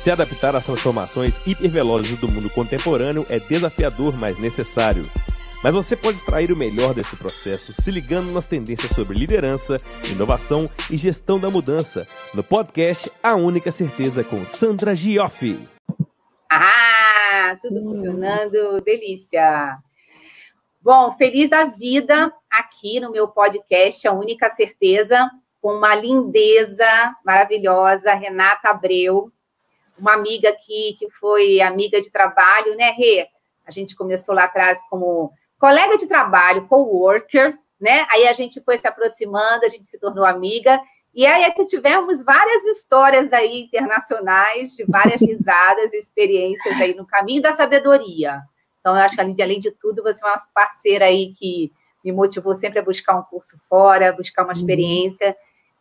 Se adaptar às transformações hipervelozes do mundo contemporâneo é desafiador, mas necessário. Mas você pode extrair o melhor desse processo se ligando nas tendências sobre liderança, inovação e gestão da mudança no podcast A Única Certeza com Sandra Gioffi. Ah, tudo funcionando, delícia. Bom, feliz da vida aqui no meu podcast A Única Certeza com uma lindeza maravilhosa, Renata Abreu, uma amiga aqui que foi amiga de trabalho, né, Rê? A gente começou lá atrás como colega de trabalho, co-worker, né? Aí a gente foi se aproximando, a gente se tornou amiga. E aí é tivemos várias histórias aí internacionais, de várias risadas e experiências aí no caminho da sabedoria. Então, eu acho que, além de tudo, você é uma parceira aí que me motivou sempre a buscar um curso fora, buscar uma uhum. experiência,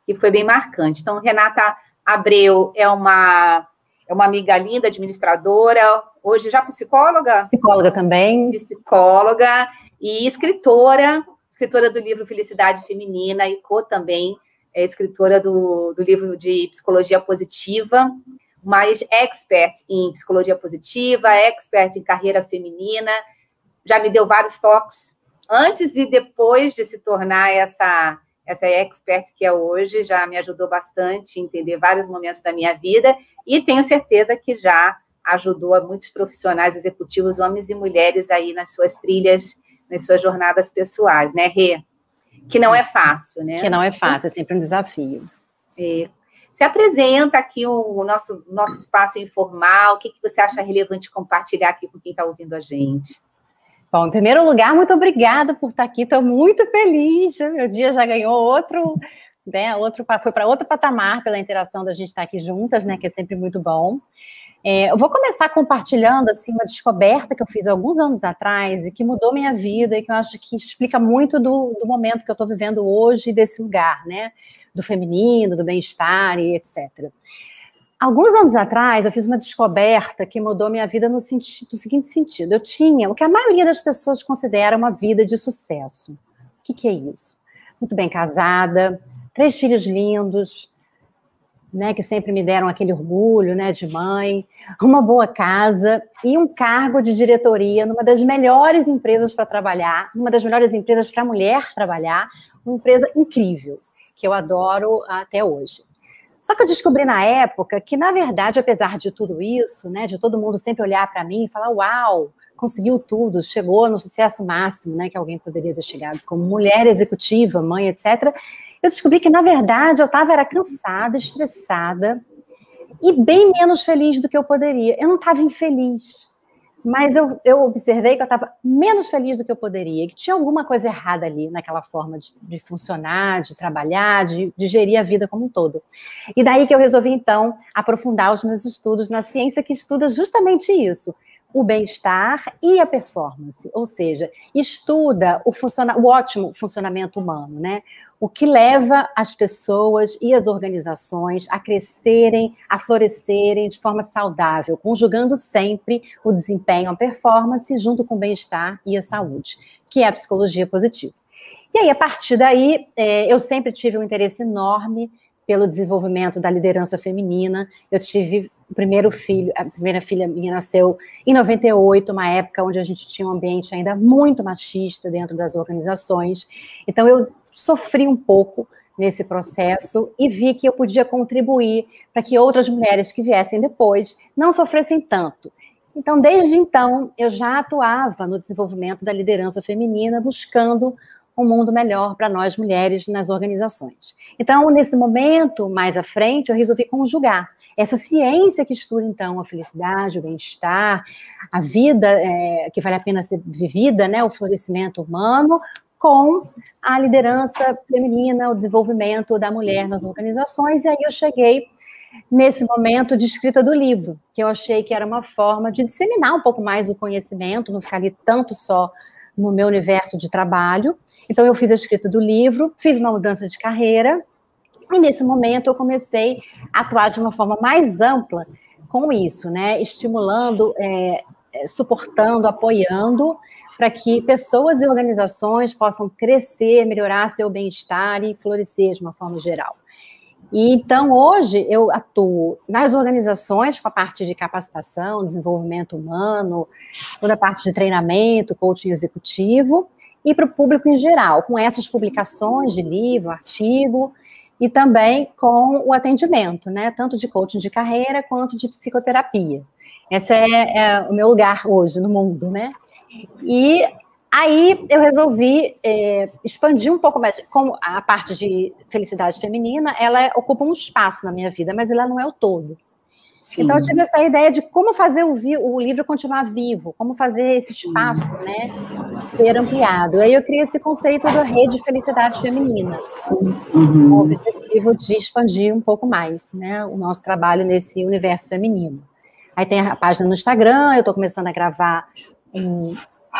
e foi bem marcante. Então, Renata Abreu é uma, é uma amiga linda, administradora, hoje já psicóloga? Psicóloga também. Psicóloga e escritora, escritora do livro Felicidade Feminina e co também, é escritora do, do livro de Psicologia Positiva, mais expert em psicologia positiva, expert em carreira feminina, já me deu vários toques antes e depois de se tornar essa essa expert que é hoje, já me ajudou bastante a entender vários momentos da minha vida e tenho certeza que já ajudou a muitos profissionais executivos, homens e mulheres aí nas suas trilhas, nas suas jornadas pessoais, né, Rê? Que não é fácil, né? Que não é fácil, é sempre um desafio. É. Se apresenta aqui o nosso, nosso espaço informal, o que, que você acha relevante compartilhar aqui com quem está ouvindo a gente? Bom, em primeiro lugar, muito obrigada por estar aqui. Estou muito feliz. Meu dia já ganhou outro, né? Outro foi para outro patamar pela interação da gente estar aqui juntas, né? Que é sempre muito bom. É, eu vou começar compartilhando assim uma descoberta que eu fiz alguns anos atrás e que mudou minha vida e que eu acho que explica muito do, do momento que eu estou vivendo hoje desse lugar, né? Do feminino, do bem-estar e etc. Alguns anos atrás, eu fiz uma descoberta que mudou minha vida no, no seguinte sentido. Eu tinha o que a maioria das pessoas considera uma vida de sucesso. O que, que é isso? Muito bem casada, três filhos lindos, né, que sempre me deram aquele orgulho né, de mãe, uma boa casa e um cargo de diretoria numa das melhores empresas para trabalhar, uma das melhores empresas para mulher trabalhar, uma empresa incrível, que eu adoro até hoje. Só que eu descobri na época que, na verdade, apesar de tudo isso, né, de todo mundo sempre olhar para mim e falar: Uau, conseguiu tudo, chegou no sucesso máximo, né, que alguém poderia ter chegado como mulher executiva, mãe, etc. Eu descobri que, na verdade, eu estava era cansada, estressada e bem menos feliz do que eu poderia. Eu não estava infeliz mas eu, eu observei que eu estava menos feliz do que eu poderia, que tinha alguma coisa errada ali naquela forma de, de funcionar, de trabalhar, de, de, gerir a vida como um todo. E daí que eu resolvi, então, aprofundar os meus estudos na ciência que estuda justamente isso, o bem-estar e a performance, ou seja, estuda o, funciona o ótimo funcionamento humano, né? O que leva as pessoas e as organizações a crescerem, a florescerem de forma saudável, conjugando sempre o desempenho, a performance, junto com o bem-estar e a saúde, que é a psicologia positiva. E aí, a partir daí, é, eu sempre tive um interesse enorme pelo desenvolvimento da liderança feminina. Eu tive o primeiro filho, a primeira filha minha nasceu em 98, uma época onde a gente tinha um ambiente ainda muito machista dentro das organizações. Então eu sofri um pouco nesse processo e vi que eu podia contribuir para que outras mulheres que viessem depois não sofressem tanto. Então, desde então, eu já atuava no desenvolvimento da liderança feminina, buscando um mundo melhor para nós mulheres nas organizações. Então, nesse momento, mais à frente, eu resolvi conjugar essa ciência que estuda, então, a felicidade, o bem-estar, a vida é, que vale a pena ser vivida, né, o florescimento humano, com a liderança feminina, o desenvolvimento da mulher nas organizações, e aí eu cheguei nesse momento de escrita do livro, que eu achei que era uma forma de disseminar um pouco mais o conhecimento, não ficar ali tanto só no meu universo de trabalho. Então, eu fiz a escrita do livro, fiz uma mudança de carreira, e nesse momento eu comecei a atuar de uma forma mais ampla com isso, né? Estimulando, é, suportando, apoiando para que pessoas e organizações possam crescer, melhorar seu bem-estar e florescer de uma forma geral. E então hoje eu atuo nas organizações com a parte de capacitação, desenvolvimento humano, toda a parte de treinamento, coaching executivo e para o público em geral, com essas publicações de livro, artigo e também com o atendimento, né, tanto de coaching de carreira quanto de psicoterapia. Esse é, é o meu lugar hoje no mundo, né? E Aí eu resolvi é, expandir um pouco mais, como a parte de felicidade feminina, ela ocupa um espaço na minha vida, mas ela não é o todo. Sim. Então eu tive essa ideia de como fazer o, o, livro continuar vivo, como fazer esse espaço, né, ser ampliado. Aí eu criei esse conceito da rede felicidade feminina, uhum. com o objetivo de expandir um pouco mais, né, o nosso trabalho nesse universo feminino. Aí tem a página no Instagram, eu estou começando a gravar um,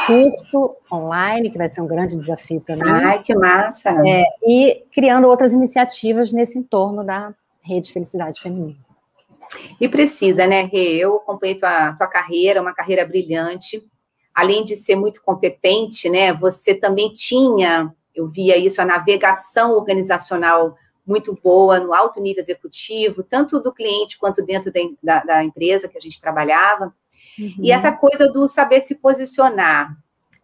curso online, que vai ser um grande desafio para mim. Ai, que massa! É, e criando outras iniciativas nesse entorno da Rede Felicidade Feminina. E precisa, né, Rê? Eu acompanhei tua, tua carreira, uma carreira brilhante. Além de ser muito competente, né, você também tinha, eu via isso, a navegação organizacional muito boa no alto nível executivo, tanto do cliente quanto dentro da, da, empresa que a gente trabalhava. Uhum. E essa coisa do saber se posicionar.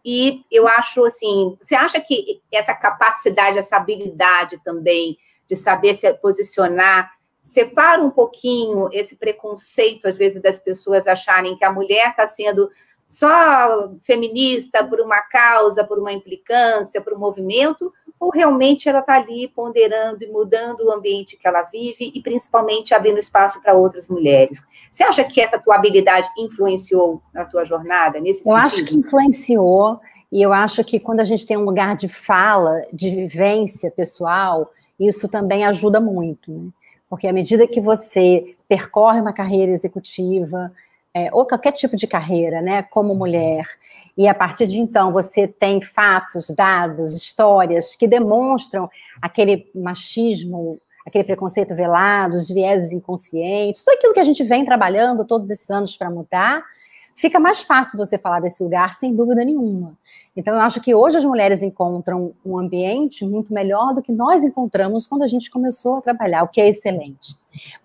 E eu acho assim, você acha que essa capacidade, essa habilidade também de saber se posicionar separa um pouquinho esse preconceito, às vezes, das pessoas acharem que a mulher está sendo só feminista por uma causa, por uma implicância, por um movimento, ou realmente ela está ali ponderando e mudando o ambiente que ela vive e principalmente abrindo espaço para outras mulheres. Você acha que essa tua habilidade influenciou na tua jornada nesse eu sentido? Eu acho que influenciou e eu acho que quando a gente tem um lugar de fala, de vivência pessoal, isso também ajuda muito, né? Porque à medida que você percorre uma carreira executiva, é, ou qualquer tipo de carreira, né, como mulher, e a partir de então você tem fatos, dados, histórias que demonstram aquele machismo, aquele preconceito velado, os vieses inconscientes, tudo aquilo que a gente vem trabalhando todos esses anos para mudar, fica mais fácil você falar desse lugar, sem dúvida nenhuma. Então, eu acho que hoje as mulheres encontram um ambiente muito melhor do que nós encontramos quando a gente começou a trabalhar, o que é excelente.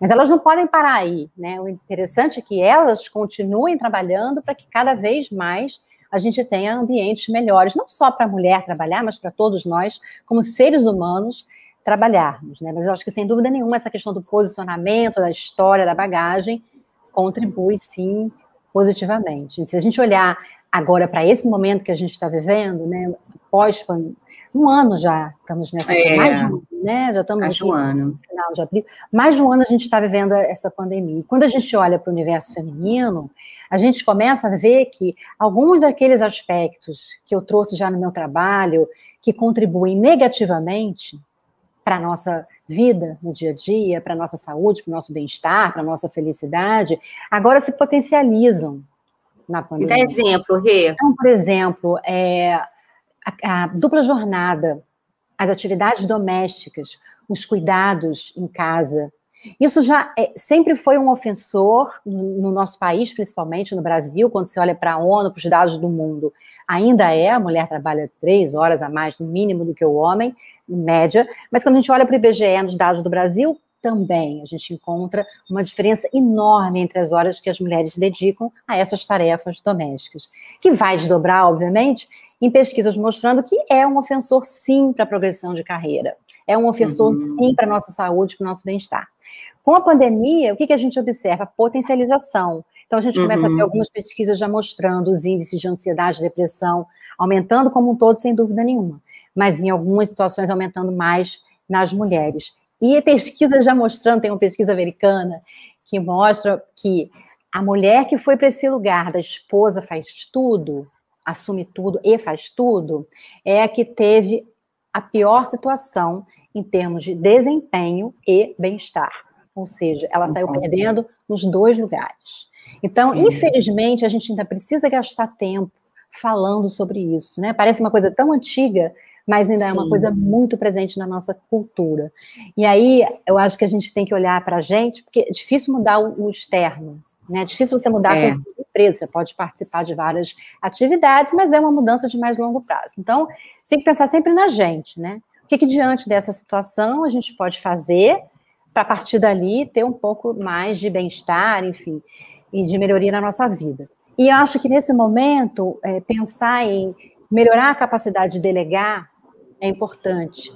Mas elas não podem parar aí, né? O interessante é que elas continuem trabalhando para que cada vez mais a gente tenha ambientes melhores, não só para a mulher trabalhar, mas para todos nós, como seres humanos, trabalharmos, né? Mas eu acho que, sem dúvida nenhuma, essa questão do posicionamento, da história, da bagagem, contribui, sim, positivamente. Se a gente olhar agora para esse momento que a gente está vivendo, né, pós um ano já estamos nessa é. mais um, né, já estamos mais um ano. final de abril, mais de um ano a gente está vivendo essa pandemia. E quando a gente olha para o universo feminino, a gente começa a ver que alguns daqueles aspectos que eu trouxe já no meu trabalho, que contribuem negativamente para a nossa vida no dia a dia, para a nossa saúde, para o nosso bem-estar, para a nossa felicidade, agora se potencializam na pandemia. Dá exemplo, Rê. Então, por exemplo, é, a, a dupla jornada, as atividades domésticas, os cuidados em casa, isso já é, sempre foi um ofensor no, nosso país, principalmente no Brasil, quando você olha para a ONU, para os dados do mundo. Ainda é, a mulher trabalha três horas a mais, no mínimo, do que o homem, em média, mas quando a gente olha para o IBGE nos dados do Brasil, também a gente encontra uma diferença enorme entre as horas que as mulheres dedicam a essas tarefas domésticas, que vai desdobrar, obviamente, em pesquisas mostrando que é um ofensor, sim, para a progressão de carreira. É um ofensor, uhum. sim, para a nossa saúde, para o nosso bem-estar. Com a pandemia, o que, que a gente observa? Potencialização. Então, a gente começa uhum. a ver algumas pesquisas já mostrando os índices de ansiedade, depressão, aumentando como um todo, sem dúvida nenhuma. Mas em algumas situações aumentando mais nas mulheres. E pesquisa já mostrando, tem uma pesquisa americana que mostra que a mulher que foi para esse lugar da esposa faz tudo, assume tudo e faz tudo, é a que teve a pior situação em termos de desempenho e bem-estar. Ou seja, ela saiu perdendo nos dois lugares. Então, infelizmente, a gente ainda precisa gastar tempo falando sobre isso, né? Parece uma coisa tão antiga, mas ainda Sim. é uma coisa muito presente na nossa cultura. E aí, eu acho que a gente tem que olhar para a gente, porque é difícil mudar o, externo, né? É difícil você mudar é. a empresa, você pode participar de várias atividades, mas é uma mudança de mais longo prazo. Então, tem que pensar sempre na gente, né? O que, que diante dessa situação a gente pode fazer para a partir dali ter um pouco mais de bem-estar, enfim, e de melhoria na nossa vida. E acho que nesse momento, é, pensar em melhorar a capacidade de delegar é importante.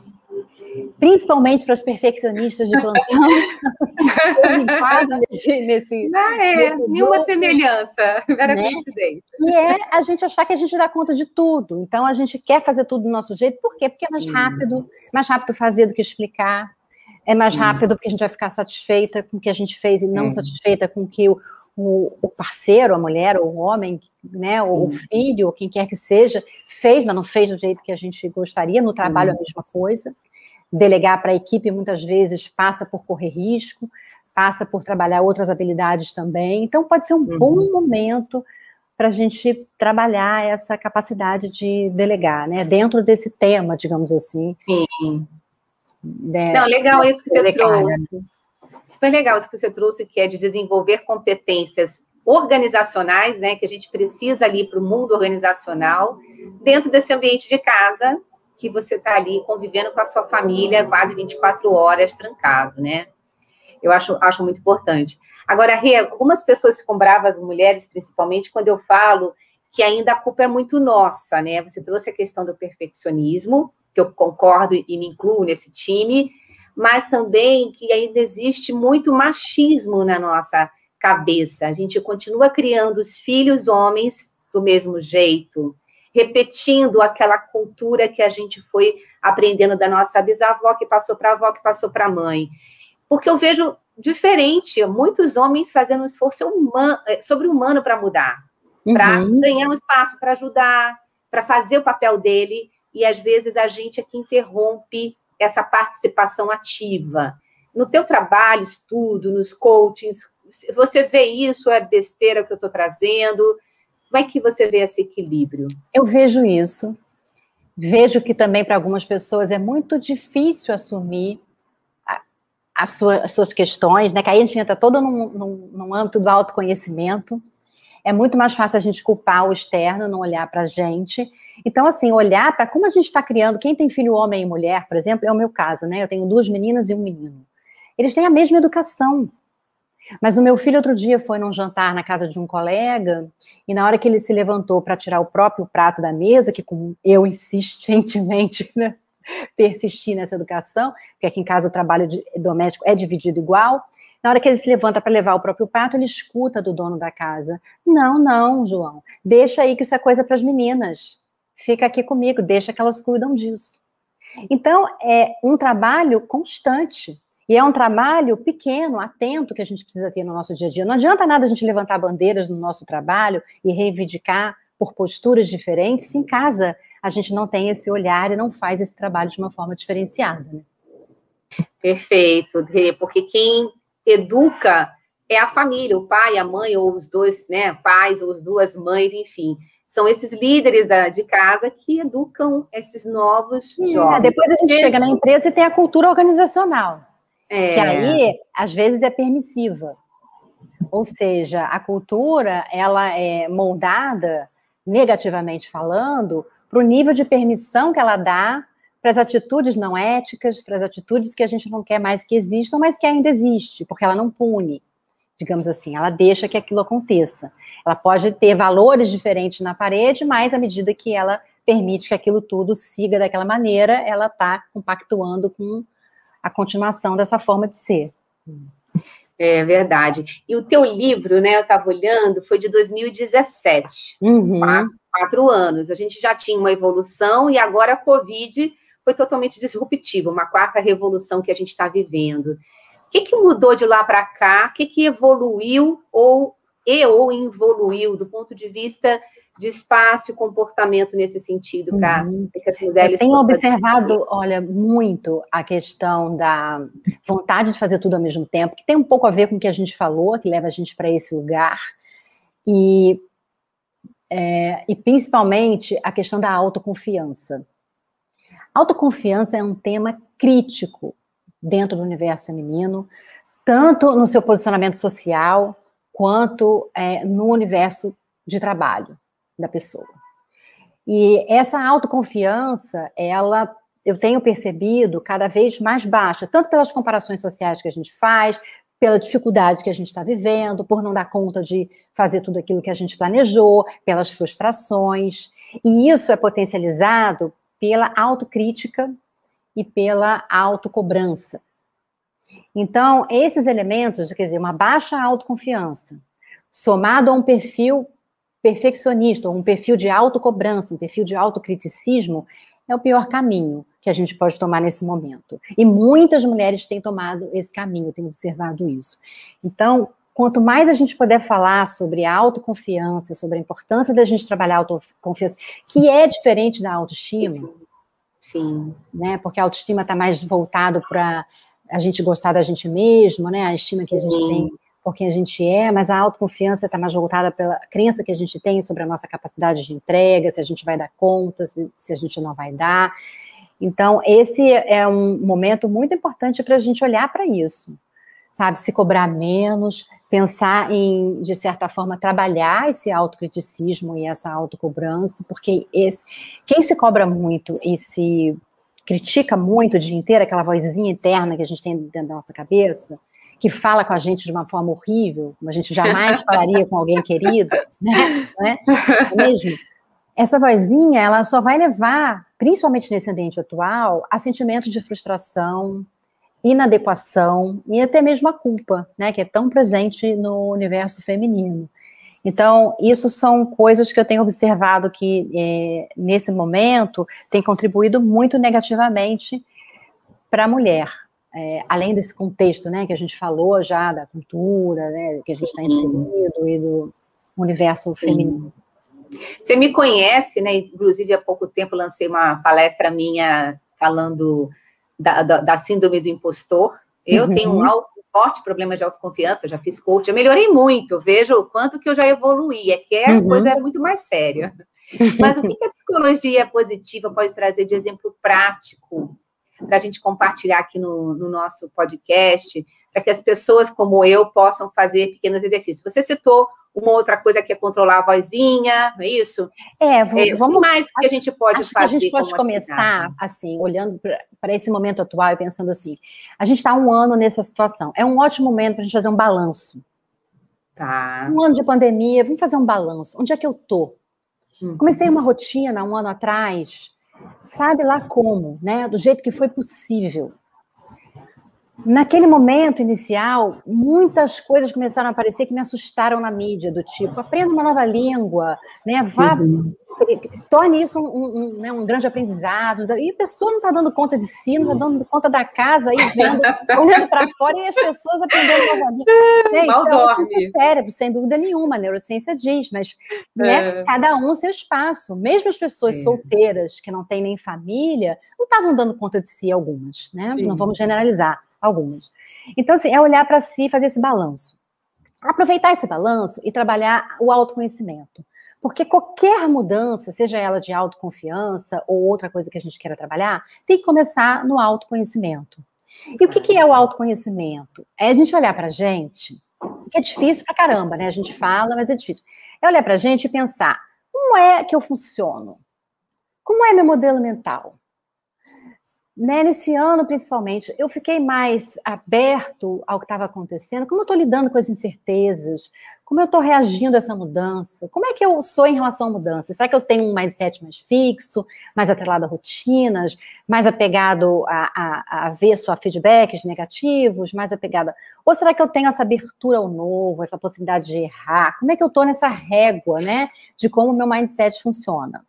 Principalmente para os perfeccionistas de plantão. nesse, nesse, Não é, nesse nenhuma semelhança, era né? coincidência. E é a gente achar que a gente dá conta de tudo. Então, a gente quer fazer tudo do nosso jeito. Por quê? Porque é mais Sim. rápido, mais rápido fazer do que explicar é mais Sim. rápido porque a gente vai ficar satisfeita com o que a gente fez e não satisfeita com o que o, o, o, parceiro, a mulher, ou o homem, né, ou o filho, ou quem quer que seja, fez, mas não fez do jeito que a gente gostaria. No trabalho, Sim. a mesma coisa. Delegar para a equipe muitas vezes passa por correr risco, passa por trabalhar outras habilidades também. Então, pode ser um uhum. bom momento para a gente trabalhar essa capacidade de delegar, né? Dentro desse tema, digamos assim. Sim. Né, Não, legal isso que você trouxe. Super legal isso que você trouxe, que é de desenvolver competências organizacionais, né, que a gente precisa ali para o mundo organizacional, dentro desse ambiente de casa, que você está ali convivendo com a sua família quase 24 horas trancado, né? Eu acho, acho muito importante. Agora, Rê, algumas pessoas ficam bravas, mulheres principalmente, quando eu falo que ainda a culpa é muito nossa, né? Você trouxe a questão do perfeccionismo, que eu concordo e me incluo nesse time, mas também que ainda existe muito machismo na nossa cabeça. A gente continua criando os filhos homens do mesmo jeito, repetindo aquela cultura que a gente foi aprendendo da nossa bisavó, que passou para a avó, que passou para a mãe. Porque eu vejo diferente, muitos homens fazendo um esforço eh, sobre-humano para mudar, uhum. para ganhar um espaço, para ajudar, para fazer o papel dele e às vezes a gente é que interrompe essa participação ativa. No teu trabalho, estudo, nos coachings, você vê isso, é besteira que eu estou trazendo? Como é que você vê esse equilíbrio? Eu vejo isso. Vejo que também para algumas pessoas é muito difícil assumir a, a sua, as suas questões, né? Que aí a gente entra todo num, num, num âmbito do autoconhecimento é muito mais fácil a gente culpar o externo, não olhar para a gente. Então, assim, olhar para como a gente está criando. Quem tem filho homem e mulher, por exemplo, é o meu caso, né? Eu tenho duas meninas e um menino. Eles têm a mesma educação. Mas o meu filho outro dia foi num jantar na casa de um colega e na hora que ele se levantou para tirar o próprio prato da mesa, que eu insistentemente né, persisti nessa educação, porque aqui em casa o trabalho doméstico é dividido igual, na hora que ele se levanta para levar o próprio prato, ele escuta do dono da casa: Não, não, João, deixa aí que isso é coisa para as meninas. Fica aqui comigo, deixa que elas cuidam disso. Então, é um trabalho constante. E é um trabalho pequeno, atento, que a gente precisa ter no nosso dia a dia. Não adianta nada a gente levantar bandeiras no nosso trabalho e reivindicar por posturas diferentes se em casa a gente não tem esse olhar e não faz esse trabalho de uma forma diferenciada. Né? Perfeito, porque quem educa é a família, o pai, a mãe, ou os dois né, pais, ou as duas mães, enfim. São esses líderes da, de casa que educam esses novos é, jovens. Depois a gente é. chega na empresa e tem a cultura organizacional, é. que aí, às vezes, é permissiva. Ou seja, a cultura, ela é moldada, negativamente falando, para o nível de permissão que ela dá para as atitudes não éticas, para as atitudes que a gente não quer mais que existam, mas que ainda existe, porque ela não pune, digamos assim, ela deixa que aquilo aconteça. Ela pode ter valores diferentes na parede, mas à medida que ela permite que aquilo tudo siga daquela maneira, ela está compactuando com a continuação dessa forma de ser. É verdade. E o teu livro, né, eu estava olhando, foi de 2017. Uhum. Quatro, quatro anos. A gente já tinha uma evolução e agora a Covid foi totalmente disruptivo, uma quarta revolução que a gente está vivendo. O que, que mudou de lá para cá? O que, que evoluiu ou e ou evoluiu do ponto de vista de espaço e comportamento nesse sentido para uhum. que as mulheres. Eu tenho observado, olha, muito a questão da vontade de fazer tudo ao mesmo tempo, que tem um pouco a ver com o que a gente falou, que leva a gente para esse lugar, e, é, e principalmente a questão da autoconfiança. Autoconfiança é um tema crítico dentro do universo feminino, tanto no seu posicionamento social, quanto é, no universo de trabalho da pessoa. E essa autoconfiança, ela eu tenho percebido cada vez mais baixa, tanto pelas comparações sociais que a gente faz, pela dificuldade que a gente está vivendo, por não dar conta de fazer tudo aquilo que a gente planejou, pelas frustrações. E isso é potencializado pela autocrítica e pela autocobrança. Então, esses elementos, quer dizer, uma baixa autoconfiança, somado a um perfil perfeccionista, um perfil de autocobrança, um perfil de autocriticismo, é o pior caminho que a gente pode tomar nesse momento. E muitas mulheres têm tomado esse caminho, têm observado isso. Então, quanto mais a gente puder falar sobre autoconfiança, sobre a importância da gente trabalhar a autoconfiança, que é diferente da autoestima. Sim. Né? Porque a autoestima está mais voltado para a gente gostar da gente mesmo, né? A estima que a gente Sim. tem por quem a gente é, mas a autoconfiança está mais voltada pela crença que a gente tem sobre a nossa capacidade de entrega, se a gente vai dar conta, se, se a gente não vai dar. Então, esse é um momento muito importante para a gente olhar para isso, sabe? Se cobrar menos, pensar em, de certa forma, trabalhar esse autocriticismo e essa autocobrança, porque esse, quem se cobra muito e se critica muito o dia inteiro, aquela vozinha interna que a gente tem dentro da nossa cabeça, que fala com a gente de uma forma horrível, como a gente jamais falaria com alguém querido, né? né? É mesmo? Essa vozinha, ela só vai levar, principalmente nesse ambiente atual, a sentimentos de frustração, inadequação e até mesmo a culpa, né, que é tão presente no universo feminino. Então, isso são coisas que eu tenho observado que, é, nesse momento, tem contribuído muito negativamente para a mulher é, além desse contexto, né, que a gente falou já da cultura, né, que a gente está inserido e do universo Sim. feminino. Você me conhece, né? Inclusive há pouco tempo lancei uma palestra minha falando da, da, da síndrome do impostor. Eu uhum. tenho um alto, forte problema de autoconfiança, já fiz coach, já melhorei muito, vejo o quanto que eu já evoluí, é que a uhum. coisa era muito mais séria. Mas o que, que a psicologia positiva pode trazer de exemplo prático para a gente compartilhar aqui no, no nosso podcast, para que as pessoas como eu possam fazer pequenos exercícios. Você citou uma outra coisa que é controlar a vozinha, não é isso? É, é vamos mais que a gente pode fazer. a gente pode começar assim, olhando para esse momento atual e pensando assim: a gente está um ano nessa situação. É um ótimo momento para a gente fazer um balanço. Tá. Um ano de pandemia, vamos fazer um balanço. Onde é que eu tô? Uhum. Comecei uma rotina um ano atrás sabe lá como, né? Do jeito que foi possível. Naquele momento inicial, muitas coisas começaram a aparecer que me assustaram na mídia, do tipo, aprenda uma nova língua, né? Vá uhum torne isso um, um, né, um, grande aprendizado. E a pessoa não está dando conta de si, não está dando conta da casa, aí vendo, olhando para fora, e as pessoas aprendendo nova língua. É, isso é ótimo cérebro, sem dúvida nenhuma, a neurociência diz, mas né, é. cada um seu espaço. Mesmo as pessoas é. solteiras, que não têm nem família, não estavam dando conta de si algumas, né? Sim. Não vamos generalizar, algumas. Então, assim, é olhar para si e fazer esse balanço. Aproveitar esse balanço e trabalhar o autoconhecimento. Porque qualquer mudança, seja ela de autoconfiança ou outra coisa que a gente queira trabalhar, tem que começar no autoconhecimento. E o que, que é o autoconhecimento? É a gente olhar para a gente, que é difícil pra caramba, né? A gente fala, mas é difícil. É olhar para a gente e pensar: como é que eu funciono? Como é meu modelo mental? Né, nesse ano, principalmente, eu fiquei mais aberto ao que estava acontecendo, como eu estou lidando com as incertezas, como eu estou reagindo a essa mudança, como é que eu sou em relação à mudança? Será que eu tenho um mindset mais fixo, mais atrelado a rotinas, mais apegado a, a, a ver só feedbacks negativos, mais apegada... Ou será que eu tenho essa abertura ao novo, essa possibilidade de errar? Como é que eu estou nessa régua, né, de como o meu mindset funciona?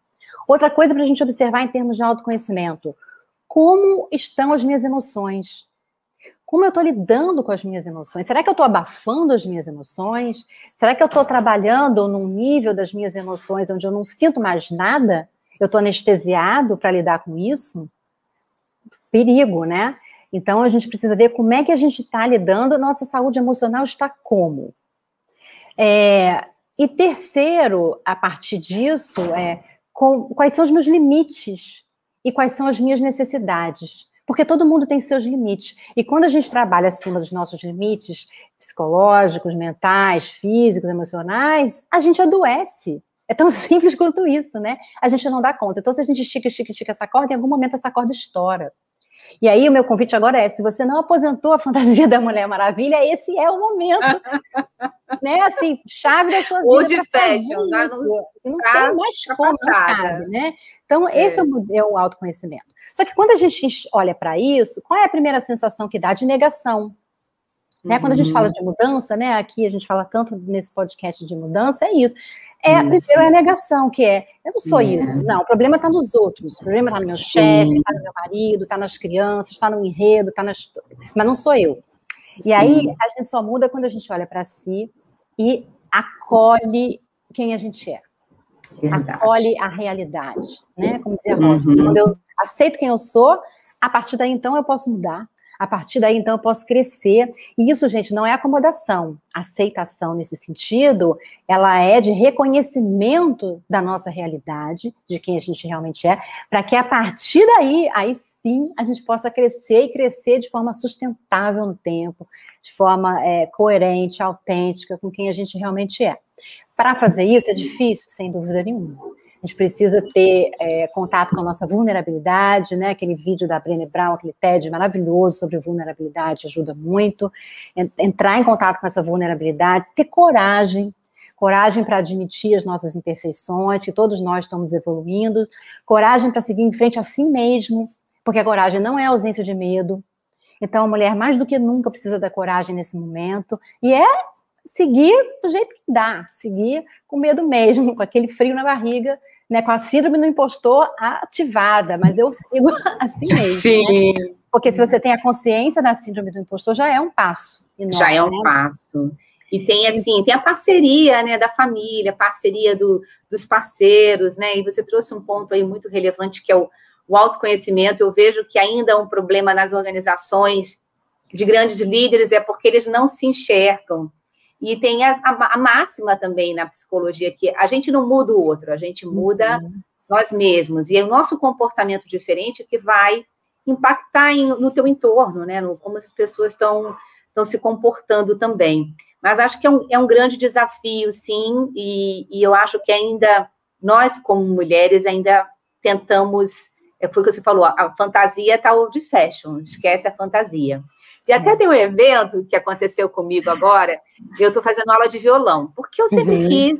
Outra coisa para a gente observar em termos de autoconhecimento, como estão as minhas emoções? Como eu estou lidando com as minhas emoções? Será que eu estou abafando as minhas emoções? Será que eu estou trabalhando num nível das minhas emoções onde eu não sinto mais nada? Eu estou anestesiado para lidar com isso? Perigo, né? Então a gente precisa ver como é que a gente está lidando, nossa saúde emocional está como. É, e terceiro, a partir disso, é com, quais são os meus limites e quais são as minhas necessidades. Porque todo mundo tem seus limites. E quando a gente trabalha acima dos nossos limites psicológicos, mentais, físicos, emocionais, a gente adoece. É tão simples quanto isso, né? A gente não dá conta. Então, se a gente estica, estica, estica essa corda, em algum momento essa corda estoura. E aí, o meu convite agora é: se você não aposentou a fantasia da Mulher Maravilha, esse é o momento. né? Assim, chave da sua vida. Ou de fashion, não, não pra, tem mais como, cabe, né? Então, é. esse é o, é o autoconhecimento. Só que quando a gente olha para isso, qual é a primeira sensação que dá? De negação. Né? Quando a gente fala uhum. de mudança, né? Aqui a gente fala tanto nesse podcast de mudança, é isso. É, isso. primeiro é a negação, que é, eu não sou é. isso. Não, o problema está nos outros. O problema está no meu chefe, está no meu marido, está nas crianças, está no enredo, está nas. Mas não sou eu. E Sim. aí a gente só muda quando a gente olha para si e acolhe quem a gente é. Verdade. Acolhe a realidade, né? Como dizia a Rosa. Uhum. Quando eu aceito quem eu sou, a partir daí então eu posso mudar a partir daí, então, eu posso crescer. E isso, gente, não é acomodação. Aceitação nesse sentido, ela é de reconhecimento da nossa realidade, de quem a gente realmente é, para que a partir daí, aí sim, a gente possa crescer e crescer de forma sustentável no tempo, de forma é, coerente, autêntica, com quem a gente realmente é. Para fazer isso é difícil, sem dúvida nenhuma. Gente precisa ter é, contato com a nossa vulnerabilidade, né? Aquele vídeo da Brené Brown, aquele TED maravilhoso sobre vulnerabilidade, ajuda muito. Entrar em contato com essa vulnerabilidade, ter coragem, coragem para admitir as nossas imperfeições, que todos nós estamos evoluindo, coragem para seguir em frente a si mesmo, porque a coragem não é ausência de medo. Então, a mulher mais do que nunca precisa da coragem nesse momento, e é seguir do jeito que dá, seguir com medo mesmo, com aquele frio na barriga, né, com a síndrome do impostor ativada, mas eu sigo assim mesmo. Né? Sim. Né? Porque se você tem a consciência da síndrome do impostor, já é um passo. Enorme, já é um né? passo. E tem assim, tem a parceria, né, da família, parceria do, dos parceiros, né? E você trouxe um ponto aí muito relevante que é o, o autoconhecimento. Eu vejo que ainda é um problema nas organizações de grandes líderes é porque eles não se enxergam e tem a, a, a, máxima também na psicologia que a gente não muda o outro, a gente muda uhum. nós mesmos. E é o nosso comportamento diferente que vai impactar em, no teu entorno, né? No, como as pessoas estão se comportando também. Mas acho que é um, é um grande desafio, sim, e, e eu acho que ainda nós, como mulheres, ainda tentamos. É, foi o que você falou, a fantasia está de fashion, esquece a fantasia. E até tem um evento que aconteceu comigo agora, eu estou fazendo aula de violão, porque eu sempre uhum. quis,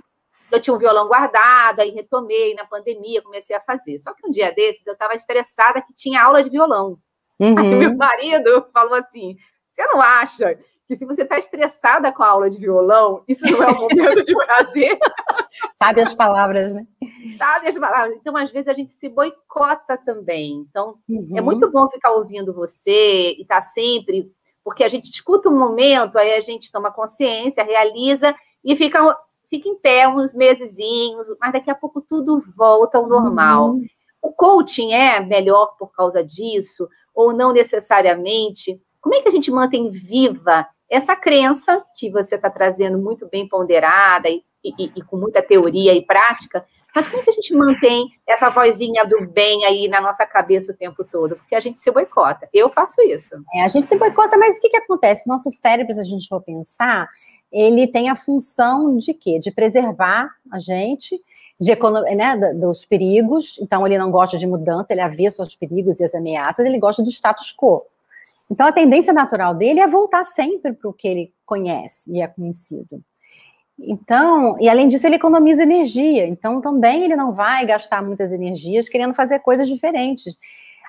eu tinha um violão guardado, aí retomei na pandemia, comecei a fazer. Só que um dia desses eu estava estressada que tinha aula de violão. Uhum. Aí meu marido falou assim: você não acha que se você está estressada com a aula de violão, isso não é um momento de prazer. Sabe as palavras, né? Sabe as palavras. Então, às vezes, a gente se boicota também. Então, é uhum. é muito bom ficar ouvindo você e estar tá sempre porque a gente escuta um momento, aí a gente toma consciência, realiza e fica, fica em pé uns mesezinhos, mas daqui a pouco tudo volta ao normal. Uhum. O coaching é melhor por causa disso, ou não necessariamente? Como é que a gente mantém viva essa crença que você está trazendo muito bem ponderada e, e, e com muita teoria e prática, mas como que a gente mantém essa vozinha do bem aí na nossa cabeça o tempo todo? Porque a gente se boicota. Eu faço isso. É, a gente se boicota, mas o que, que acontece? Nosso cérebro, se a gente for pensar, ele tem a função de quê? De preservar a gente de né, dos perigos. Então, ele não gosta de mudança, ele avesso aos perigos e as ameaças, ele gosta do status quo. Então, a tendência natural dele é voltar sempre para o que ele conhece e é conhecido. Então, e além disso, ele economiza energia. Então, também ele não vai gastar muitas energias querendo fazer coisas diferentes.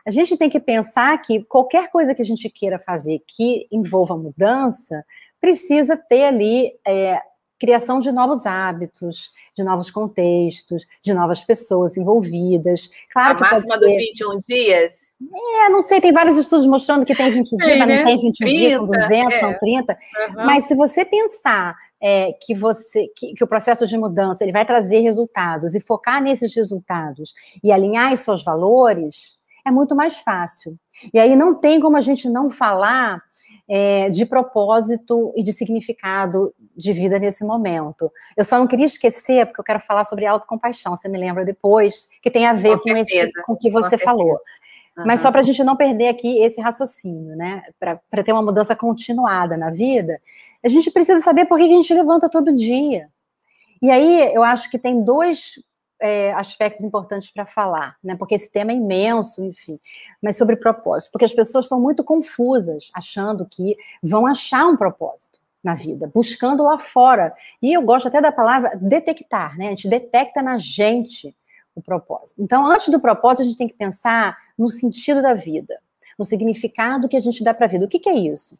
A gente tem que pensar que qualquer coisa que a gente queira fazer que envolva mudança, precisa ter ali é, criação de novos hábitos, de novos contextos, de novas pessoas envolvidas. Claro a que máxima ser... dos 21 dias? É, não sei, tem vários estudos mostrando que tem 20 dias, mas não né? tem 21 30, dias, são 200, é. são 30. Uhum. Mas se você pensar é, que você que, que, o processo de mudança ele vai trazer resultados e focar nesses resultados e alinhar os seus valores, é muito mais fácil. E aí não tem como a gente não falar é, de propósito e de significado de vida nesse momento. Eu só não queria esquecer, porque eu quero falar sobre autocompaixão, você me lembra depois, que tem a ver com, com, esse, com o que você falou. Uhum. Mas só para a gente não perder aqui esse raciocínio, né? Para ter uma mudança continuada na vida, a gente precisa saber por que a gente levanta todo dia. E aí eu acho que tem dois é, aspectos importantes para falar, né? Porque esse tema é imenso, enfim. Mas sobre propósito, porque as pessoas estão muito confusas, achando que vão achar um propósito na vida, buscando lá fora. E eu gosto até da palavra detectar, né? A gente detecta na gente o propósito. Então, antes do propósito, a gente tem que pensar no sentido da vida, no significado que a gente dá para a vida. O que, que é isso?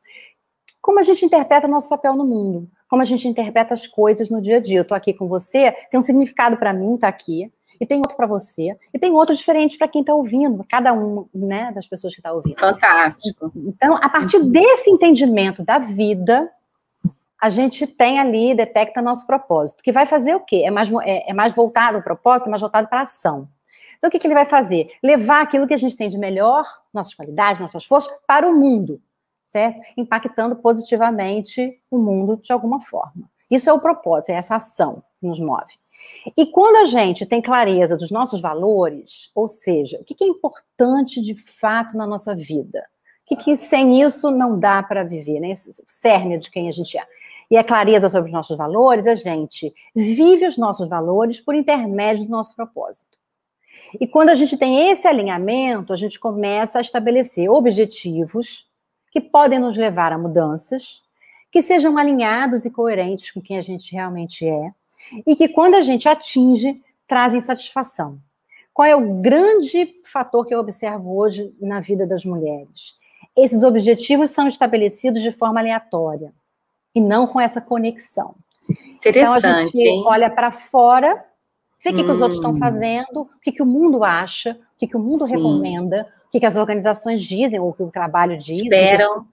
Como a gente interpreta nosso papel no mundo, como a gente interpreta as coisas no dia a dia. Eu estou aqui com você, tem um significado para mim estar tá aqui, e tem outro para você, e tem outro diferente para quem está ouvindo, cada um, né, das pessoas que está ouvindo. Fantástico. Então, a partir desse entendimento da vida, a gente tem ali, detecta nosso propósito, que vai fazer o quê? É mais, é, é mais voltado, o propósito é mais voltado para a ação. Então, o que, que ele vai fazer? Levar aquilo que a gente tem de melhor, nossas qualidades, nossas forças, para o mundo, certo? Impactando positivamente o mundo de alguma forma. Isso é o propósito, é essa ação que nos move. E quando a gente tem clareza dos nossos valores, ou seja, o que é importante de fato na nossa vida, o que, que sem isso não dá para viver, né? Esse cerne de quem a gente é e a clareza sobre os nossos valores, a gente vive os nossos valores por intermédio do nosso propósito. E quando a gente tem esse alinhamento, a gente começa a estabelecer objetivos que podem nos levar a mudanças, que sejam alinhados e coerentes com quem a gente realmente é, e que quando a gente atinge, trazem satisfação. Qual é o grande fator que eu observo hoje na vida das mulheres? Esses objetivos são estabelecidos de forma aleatória e não com essa conexão. Interessante. Então a gente hein? olha para fora, vê o que, hum. que, os outros estão hum. fazendo, o que, que o mundo acha, o que, que o mundo Sim. recomenda, o que, que as organizações dizem, ou o que o trabalho diz. Esperam.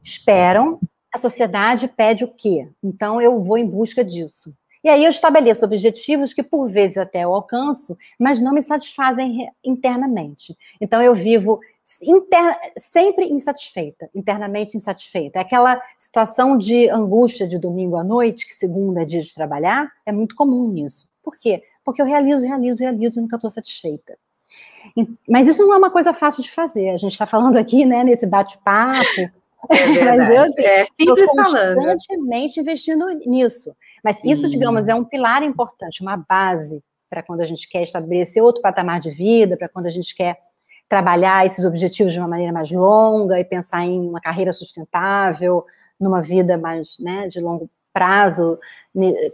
Esperam. A sociedade pede o quê? Então eu vou em busca disso. E aí eu estabeleço objetivos que por vezes até eu alcanço, mas não me satisfazem internamente. Então eu vivo inter... sempre insatisfeita, internamente insatisfeita. É aquela situação de angústia de domingo à noite, que segunda é dia de trabalhar, é muito comum nisso. Por quê? Porque eu realizo, realizo, realizo e nunca estou satisfeita. Mas isso não é uma coisa fácil de fazer. A gente está falando aqui, né, nesse bate-papo. É mas eu assim, é simples falando. constantemente investindo nisso. Mas isso, digamos, é um pilar importante, uma base para quando a gente quer estabelecer outro patamar de vida, para quando a gente quer trabalhar esses objetivos de uma maneira mais longa e pensar em uma carreira sustentável, numa vida mais né, de longo prazo,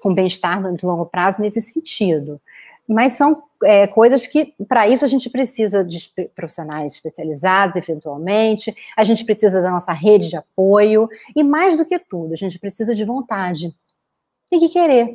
com bem-estar de longo prazo nesse sentido. Mas são é, coisas que, para isso, a gente precisa de profissionais especializados, eventualmente, a gente precisa da nossa rede de apoio, e mais do que tudo, a gente precisa de vontade. Tem que querer.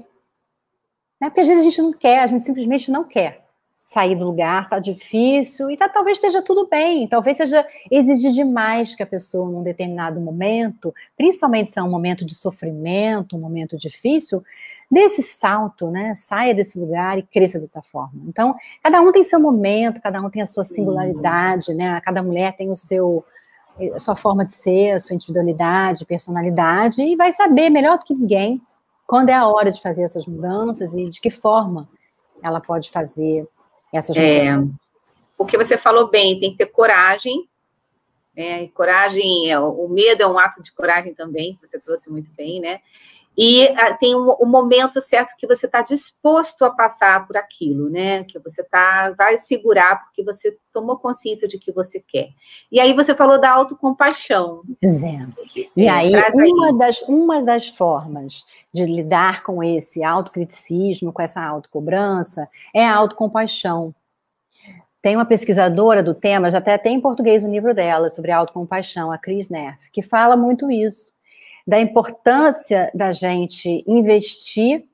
Né? Porque às vezes a gente não quer, a gente simplesmente não quer sair do lugar, tá difícil, e tá, talvez esteja tudo bem, talvez seja exigir demais que a pessoa, num determinado momento, principalmente se é um momento de sofrimento, um momento difícil, desse salto, né? Saia desse lugar e cresça dessa forma. Então, cada um tem seu momento, cada um tem a sua singularidade, né? Cada mulher tem o seu a sua forma de ser, a sua individualidade, personalidade, e vai saber melhor do que ninguém quando é a hora de fazer essas mudanças e de que forma ela pode fazer essas é, Porque você falou bem, tem que ter coragem. Né? coragem, é, o medo é um ato de coragem também, que você trouxe muito bem, né? E ah, tem um, um momento certo que você está disposto a passar por aquilo, né? Que você tá, vai segurar porque você tomou consciência de que você quer. E aí você falou da autocompaixão. Exemplo. E é, aí, uma, aí. Das, uma das formas de lidar com esse autocriticismo, com essa autocobrança, é a autocompaixão. Tem uma pesquisadora do tema, já até tem em português o livro dela, sobre autocompaixão, a Chris Neff, que fala muito isso, da importância da gente investir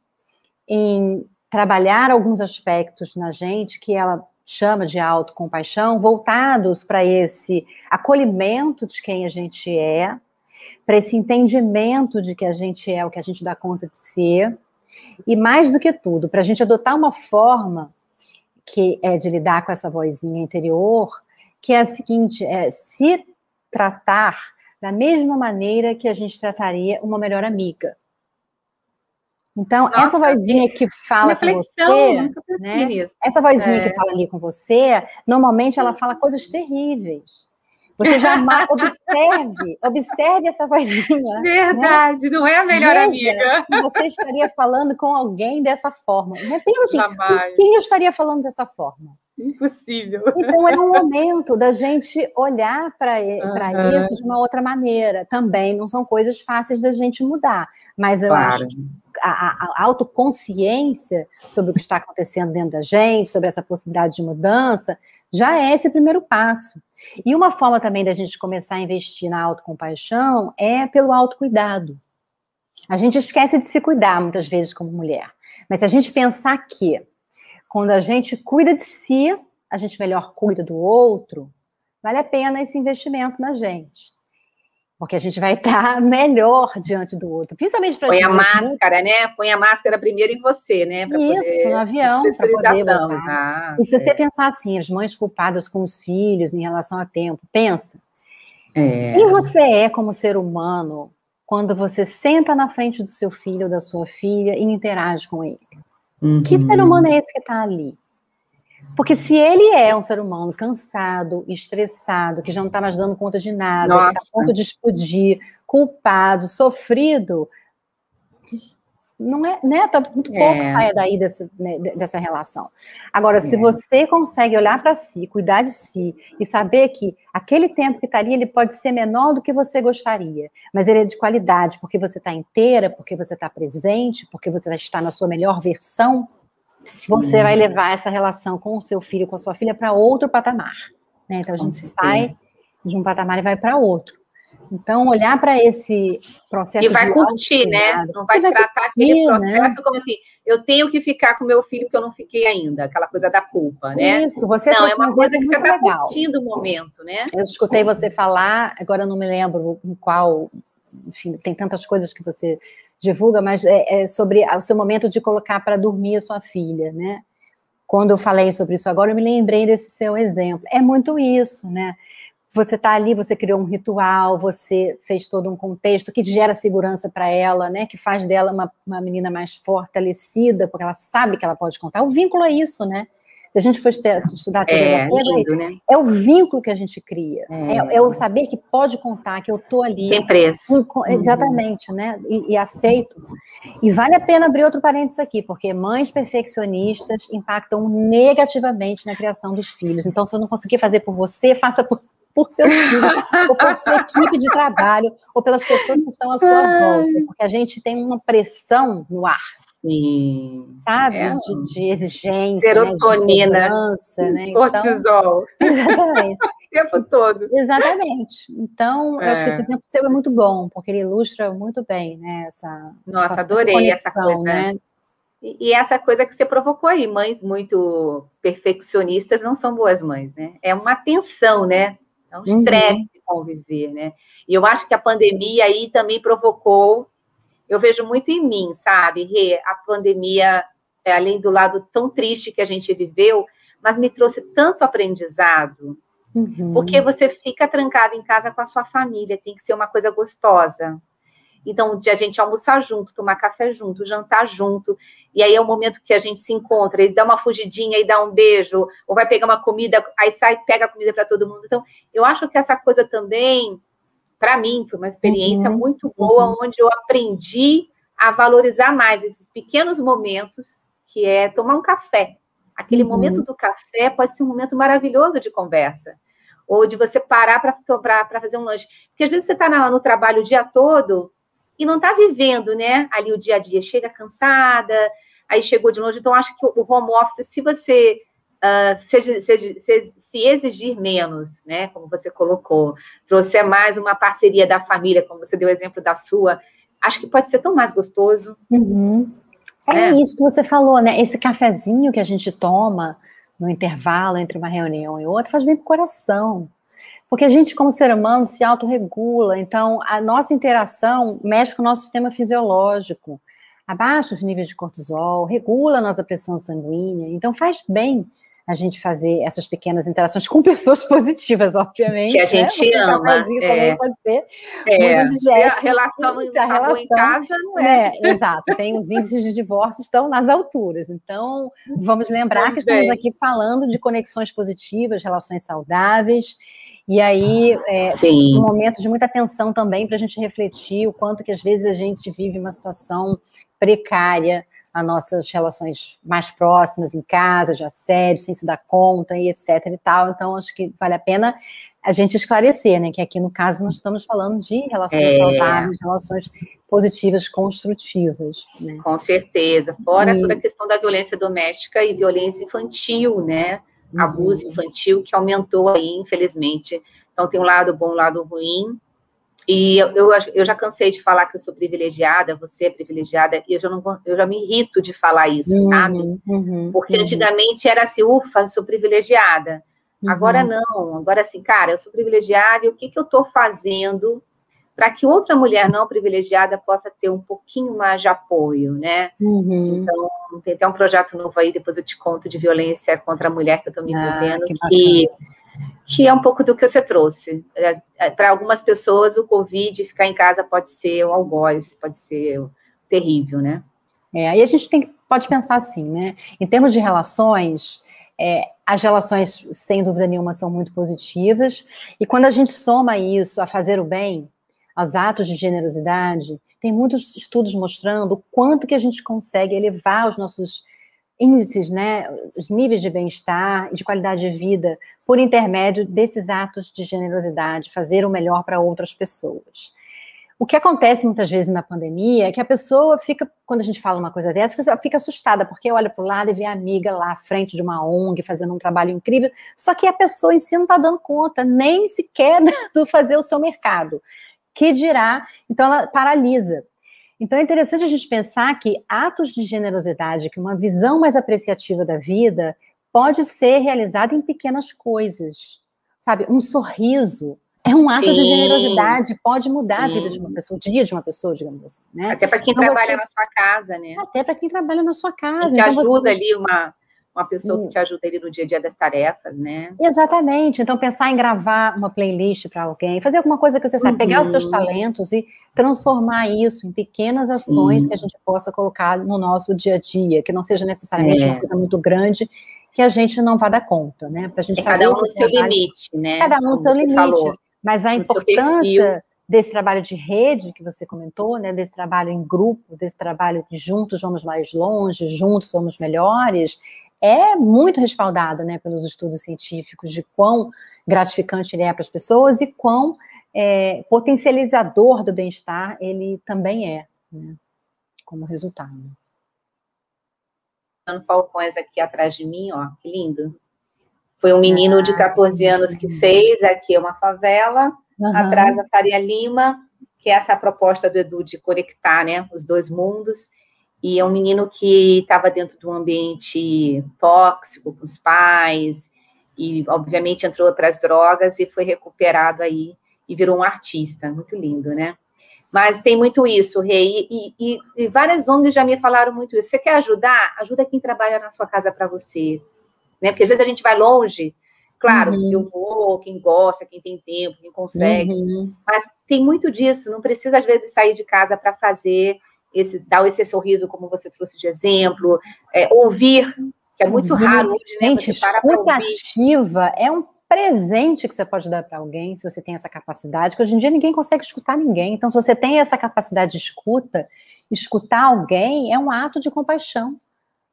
em trabalhar alguns aspectos na gente que ela chama de autocompaixão, voltados para esse acolhimento de quem a gente é, para esse entendimento de que a gente é o que a gente dá conta de ser, e mais do que tudo, para a gente adotar uma forma que é de lidar com essa vozinha interior, que é a seguinte, é se tratar da mesma maneira que a gente trataria uma melhor amiga. Então, Nossa, essa vozinha que fala com você, né? Essa vozinha é. que fala ali com você, normalmente ela fala coisas terríveis. Você jamais observe, observe essa vozinha. Né? Verdade, né? não é a melhor Veja amiga. Você estaria falando com alguém dessa forma. Né? Pensa assim, jamais. quem eu estaria falando dessa forma? Impossível. Então é um momento da gente olhar para uhum. isso de uma outra maneira. Também não são coisas fáceis da gente mudar, mas eu claro. acho que a, a, autoconsciência sobre o que está acontecendo dentro da gente, sobre essa possibilidade de mudança, já é esse primeiro passo. E uma forma também da gente começar a investir na autocompaixão é pelo autocuidado. A gente esquece de se cuidar muitas vezes como mulher. Mas se a gente pensar que quando a gente cuida de si, a gente melhor cuida do outro, vale a pena esse investimento na gente. Porque a gente vai estar melhor diante do outro, principalmente para Põe a máscara, né? Põe a máscara primeiro em você, né? Pra Isso, no avião, para poder ah, E se é. você pensar assim, as mães culpadas com os filhos em relação a tempo, pensa. É. Quem você é como ser humano quando você senta na frente do seu filho ou da sua filha e interage com ele? Uhum. Que ser humano é esse que está ali? Porque se ele é um ser humano cansado, estressado, que já não está mais dando conta de nada, está a ponto de explodir, culpado, sofrido, não é, né? Tá muito pouco é. saia daí dessa, né, dessa relação. Agora, é. se você consegue olhar para si, cuidar de si e saber que aquele tempo que está ali, ele pode ser menor do que você gostaria, mas ele é de qualidade, porque você está inteira, porque você está presente, porque você está na sua melhor versão, Sim. você vai levar essa relação com o seu filho, com a sua filha, para outro patamar. Né? Então a gente sai de um patamar e vai para outro. Então, olhar para esse processo. E vai curtir, né? Não vai, vai tratar curtir, aquele né? processo né? como assim, eu tenho que ficar com meu filho que eu não fiquei ainda, aquela coisa da culpa, né? Isso, você Não, é uma coisa que você está curtindo o momento, né? Eu escutei você falar, agora eu não me lembro em qual, enfim, tem tantas coisas que você divulga, mas é, é sobre o seu momento de colocar para dormir a sua filha, né? Quando eu falei sobre isso agora, eu me lembrei desse seu exemplo. É muito isso, né? Você está ali, você criou um ritual, você fez todo um contexto que gera segurança para ela, né? Que faz dela uma, uma menina mais fortalecida, porque ela sabe que ela pode contar. O vínculo é isso, né? Se a gente for estudar é, lindo, né? é o vínculo que a gente cria. É. é, é o saber que pode contar, que eu tô ali. Tem preço. Com, exatamente, uhum. né? E, e, aceito. E vale a pena abrir outro parênteses aqui, porque mães perfeccionistas impactam negativamente na criação dos filhos. Então, se eu não conseguir fazer por você, faça por por seus filhos, ou pela sua equipe de trabalho, ou pelas pessoas que estão à sua volta, porque a gente tem uma pressão no ar. Sim. Sabe? É. De, de, exigência. Serotonina. Né? né? Então, cortisol. Exatamente. o tempo todo. Exatamente. Então, é. eu acho que esse é. exemplo seu é muito bom, porque ele ilustra muito bem, né? Essa, Nossa, essa, adorei essa, conexão, essa coisa. Né? E essa coisa que você provocou aí, mães muito perfeccionistas não são boas mães, né? É uma tensão, né? É um estresse uhum. conviver, né? E eu acho que a pandemia aí também provocou, eu vejo muito em mim, sabe, Rê? A pandemia, é, além do lado tão triste que a gente viveu, mas me trouxe tanto aprendizado. Uhum. Porque você fica trancado em casa com a sua família, tem que ser uma coisa gostosa. Então, de a gente almoçar junto, tomar café junto, jantar junto, e aí é o momento que a gente se encontra, ele dá uma fugidinha e dá um beijo, ou vai pegar uma comida, aí sai pega a comida para todo mundo. Então, eu acho que essa coisa também, para mim, foi uma experiência uhum. muito boa, uhum. onde eu aprendi a valorizar mais esses pequenos momentos, que é tomar um café. Aquele uhum. momento do café pode ser um momento maravilhoso de conversa ou de você parar para fazer um lanche. Porque às vezes você está no trabalho o dia todo e não está vivendo, né, ali o dia a dia, chega cansada, aí chegou de novo. Então, acho que o home office, se você uh, se, se, se, se, exigir menos, né, como você colocou, trouxer mais uma parceria da família, como você deu o exemplo da sua, acho que pode ser tão mais gostoso. Uhum. É, é isso que você falou, né? Esse cafezinho que a gente toma no intervalo entre uma reunião e outra faz bem pro coração. Porque a gente, como ser humano, se autorregula, então a nossa interação mexe com o nosso sistema fisiológico, abaixa os níveis de cortisol, regula a nossa pressão sanguínea, então faz bem a gente fazer essas pequenas interações com pessoas positivas, obviamente. Que a né? gente né? ama. É. também pode ser é. muito indigesto. A relação, a relação em casa não é. é. Exato, tem os índices de divórcio estão nas alturas. Então, vamos lembrar que estamos aqui falando de conexões positivas, relações saudáveis, E aí, é um momento de muita tensão também para a gente refletir o quanto que às vezes a gente vive uma situação precária, as nossas relações mais próximas, em casa, de assédio, sem se dar conta e etc e tal. Então, acho que vale a pena a gente esclarecer, né? Que aqui, no caso, nós estamos falando de relações é. saudáveis, relações positivas, construtivas. Né? Com certeza. Fora e... toda a questão da violência doméstica e violência infantil, né? Uhum. Abuso infantil que aumentou aí, infelizmente. Então, tem um lado bom, um lado ruim. E eu, eu, eu, já cansei de falar que eu sou privilegiada, você é privilegiada, e eu já, não, eu já me irrito de falar isso, uhum, sabe? Uhum, Porque uhum. antigamente era assim, ufa, eu sou privilegiada. Agora uhum. não, agora assim, cara, eu sou privilegiada e o que, que eu estou fazendo para que outra mulher não privilegiada possa ter um pouquinho mais de apoio, né? Uhum. Então, tem até um projeto novo aí, depois eu te conto, de violência contra a mulher que eu estou me ah, envolvendo, ah, que, que que é um pouco do que você trouxe. É, é, Para algumas pessoas, o Covid, ficar em casa pode ser um algoz, pode ser terrível, né? É, aí a gente tem, pode pensar assim, né? Em termos de relações, é, as relações, sem dúvida nenhuma, são muito positivas, e quando a gente soma isso a fazer o bem, aos atos de generosidade, tem muitos estudos mostrando o quanto que a gente consegue elevar os nossos índices, né, os níveis de bem-estar e de qualidade de vida por intermédio desses atos de generosidade, fazer o melhor para outras pessoas. O que acontece muitas vezes na pandemia é que a pessoa fica, quando a gente fala uma coisa dessa, fica assustada, porque olha para o lado e vê a amiga lá à frente de uma ONG fazendo um trabalho incrível, só que a pessoa em si não está dando conta nem sequer do fazer o seu mercado. Que dirá? Então ela paralisa. Então é interessante a gente pensar que atos de generosidade, que uma visão mais apreciativa da vida, pode ser realizada em pequenas coisas. Sabe, um sorriso é um ato Sim. de generosidade, pode mudar Sim. a vida de uma pessoa, o dia de uma pessoa, digamos assim, né? Até para quem então, trabalha você... na sua casa, né? Até para quem trabalha na sua casa. E te então, ajuda você... ali uma uma pessoa que te ajuda ali no dia a dia das tarefas, né? Exatamente. Então, pensar em gravar uma playlist para alguém, fazer alguma coisa que você sabe, uhum. pegar os seus uhum. talentos e transformar isso em pequenas ações Sim. que a gente possa colocar no nosso dia a dia, que não seja necessariamente é. uma coisa muito grande que a gente não vá dar conta, né? Para a gente fazer cada um no seu limite, né? Cada um no seu limite. Falou. Mas a importância desse trabalho de rede que você comentou, né, desse trabalho em grupo, desse trabalho que juntos vamos mais longe, juntos somos melhores, é muito respaldado né, pelos estudos científicos de quão gratificante ele é para as pessoas e quão é, potencializador do bem-estar ele também é, né, como resultado. Falcões aqui atrás de mim, ó, que lindo. Foi um menino de 14 ah, anos que fez, aqui é uma favela, uhum. atrás a Faria Lima, que é essa proposta do Edu de conectar, né, os dois mundos, e é um menino que estava dentro de um ambiente tóxico com os pais, e obviamente entrou para as drogas e foi recuperado aí e virou um artista. Muito lindo, né? Mas tem muito isso, Rei, e, e, e várias ONGs já me falaram muito isso. Você quer ajudar? Ajuda quem trabalha na sua casa para você. Né? Porque às vezes a gente vai longe, claro, uhum. eu vou, quem gosta, quem tem tempo, quem consegue, uhum. mas tem muito disso, não precisa às vezes sair de casa para fazer esse, dar esse sorriso, como você trouxe de exemplo, é, ouvir, que é muito raro hoje, né? Gente, você escuta ativa é um presente que você pode dar para alguém, se você tem essa capacidade, que hoje em dia ninguém consegue escutar ninguém. Então, se você tem essa capacidade de escuta, escutar alguém é um ato de compaixão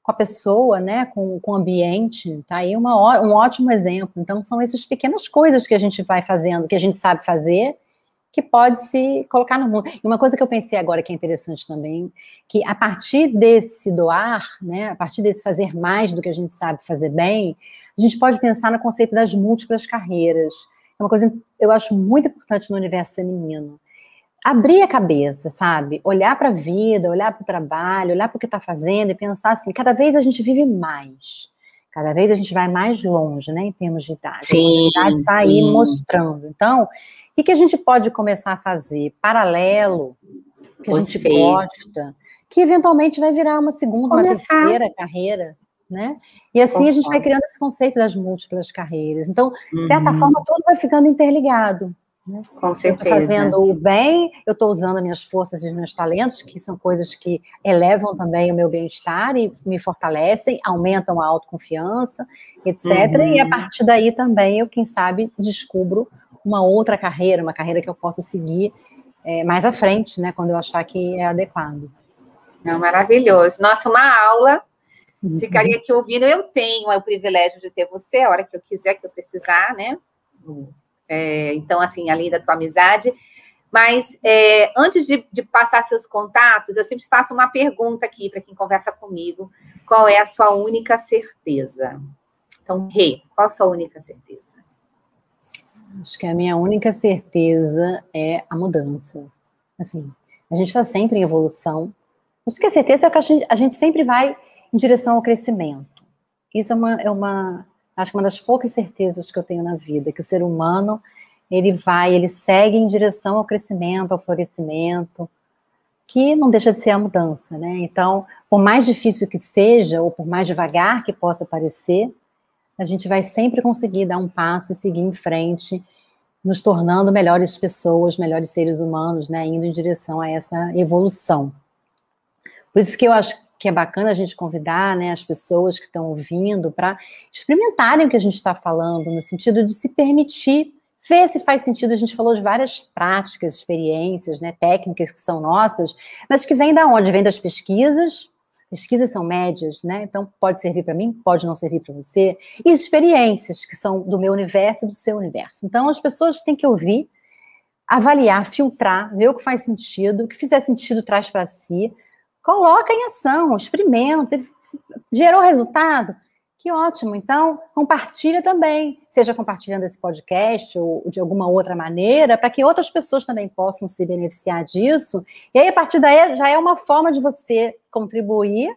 com a pessoa, né, com, com o ambiente, tá aí uma, um ótimo exemplo. Então, são essas pequenas coisas que a gente vai fazendo, que a gente sabe fazer, que pode se colocar no mundo. E uma coisa que eu pensei agora que é interessante também, que a partir desse doar, né, a partir desse fazer mais do que a gente sabe fazer bem, a gente pode pensar no conceito das múltiplas carreiras. É uma coisa que eu acho muito importante no universo feminino. Abrir a cabeça, sabe? Olhar para a vida, olhar para o trabalho, olhar para o que está fazendo e pensar assim: cada vez a gente vive mais. Cada vez a gente vai mais longe, né, em termos de idade. Sim, a idade está aí mostrando. Então, o que, que a gente pode começar a fazer paralelo, que a gente gosta, que eventualmente vai virar uma segunda, Começar. uma terceira carreira, né? E assim a gente vai criando esse conceito das múltiplas carreiras. Então, de certa uhum. forma, tudo vai ficando interligado. Com certeza. Eu estou fazendo o bem, eu estou usando as minhas forças e os meus talentos, que são coisas que elevam também o meu bem-estar e me fortalecem, aumentam a autoconfiança, etc. Uhum. E a partir daí também eu, quem sabe, descubro uma outra carreira, uma carreira que eu possa seguir é, mais à frente, né, quando eu achar que é adequado. Não, maravilhoso. Nossa, uma aula. Uhum. Ficaria aqui ouvindo. Eu tenho o privilégio de ter você a hora que eu quiser, que eu precisar, né? É, então, assim, além da tua amizade. Mas é, antes de, de, passar seus contatos, eu sempre faço uma pergunta aqui para quem conversa comigo: qual é a sua única certeza? Então, Rê, qual a sua única certeza? Acho que a minha única certeza é a mudança. Assim, a gente está sempre em evolução. Acho que a certeza é que a gente, a gente sempre vai em direção ao crescimento. Isso é uma, é uma, acho que uma das poucas certezas que eu tenho na vida, que o ser humano ele vai, ele segue em direção ao crescimento, ao florescimento, que não deixa de ser a mudança, né? Então, por mais difícil que seja, ou por mais devagar que possa parecer, a gente vai sempre conseguir dar um passo e seguir em frente, nos tornando melhores pessoas, melhores seres humanos, né? Indo em direção a essa evolução. Por isso que eu acho que é bacana a gente convidar né, as pessoas que estão ouvindo para experimentarem o que a gente está falando, no sentido de se permitir ver se faz sentido. A gente falou de várias práticas, experiências, né, técnicas que são nossas, mas que vêm da onde? Vem das pesquisas. Pesquisas são médias, né? Então pode servir para mim, pode não servir para você. E experiências que são do meu universo e do seu universo. Então as pessoas têm que ouvir, avaliar, filtrar, ver o que faz sentido, o que fizer sentido traz para si, coloca em ação, experimenta, gerou resultado, que ótimo. Então, compartilha também, seja compartilhando esse podcast ou de alguma outra maneira, para que outras pessoas também possam se beneficiar disso. E aí, a partir daí, já é uma forma de você contribuir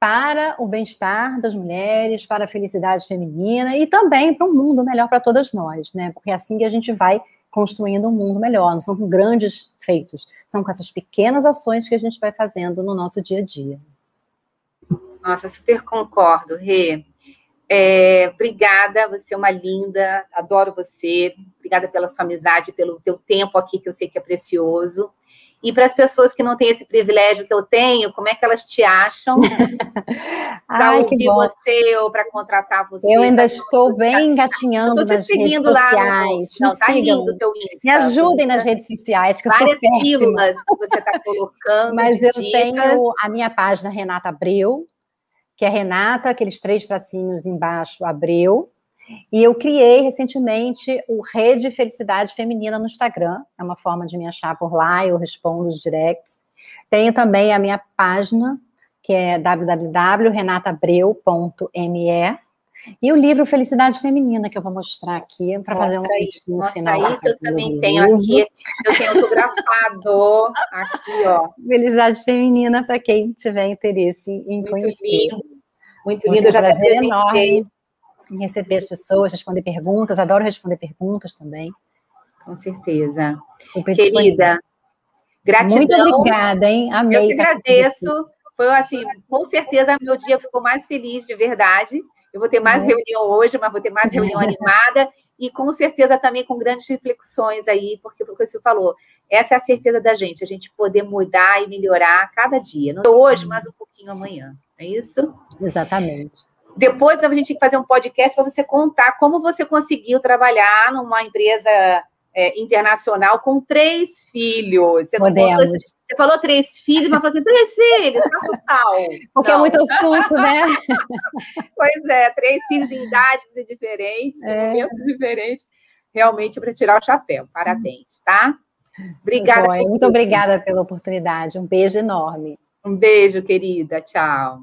para o bem-estar das mulheres, para a felicidade feminina e também para um mundo melhor para todas nós, né? Porque é assim que a gente vai construindo um mundo melhor. Não são com grandes feitos, são com essas pequenas ações que a gente vai fazendo no nosso dia a dia. Nossa, super concordo, Rê. É, obrigada, você é uma linda, adoro você. Obrigada pela sua amizade, pelo teu tempo aqui, que eu sei que é precioso. E para as pessoas que não têm esse privilégio que eu tenho, como é que elas te acham? para ouvir você ou para contratar você? Eu ainda estou bem engatinhando nas redes sociais. No... Não, tá lindo o teu Insta. Me ajudem nas redes sociais, que Várias eu sou pílulas que você está colocando. Mas eu dicas. tenho a minha página Renata Abreu, que é Renata, aqueles três tracinhos embaixo, Abreu. E eu criei recentemente o Rede Felicidade Feminina no Instagram. É uma forma de me achar por lá, eu respondo os directs. Tenho também a minha página, que é www.renatabreu.me. E o livro Felicidade Feminina, que eu vou mostrar aqui para fazer um vídeo no final. Aí, que eu também tenho aqui, eu tenho autografado aqui, ó. Felicidade Feminina, para quem tiver interesse em Muito conhecer. Lindo. Muito lindo, eu já prazer enorme em receber as pessoas, responder perguntas, adoro responder perguntas também. Com certeza. Querida, gratidão. Muito obrigada, hein? Amei. Eu que agradeço. Foi assim, com certeza meu dia ficou mais feliz de verdade. Eu vou ter mais uhum. reunião hoje, mas vou ter mais reunião animada e com certeza também com grandes reflexões aí, porque o que você falou, essa é a certeza da gente, a gente poder mudar e melhorar a cada dia. Não hoje, mas um pouquinho amanhã. É isso? Exatamente. Depois a gente tem que fazer um podcast para você contar como você conseguiu trabalhar numa empresa é, internacional com três filhos. Você, contou, você, falou três filhos, mas falou assim, três filhos, faça o sal. Porque Não. é muito assunto, né? pois é, três filhos em idades diferentes, é. momentos diferentes. Realmente para tirar o chapéu. Parabéns, tá? Obrigada. Muito obrigada pela oportunidade. Um beijo enorme. Um beijo, querida. Tchau.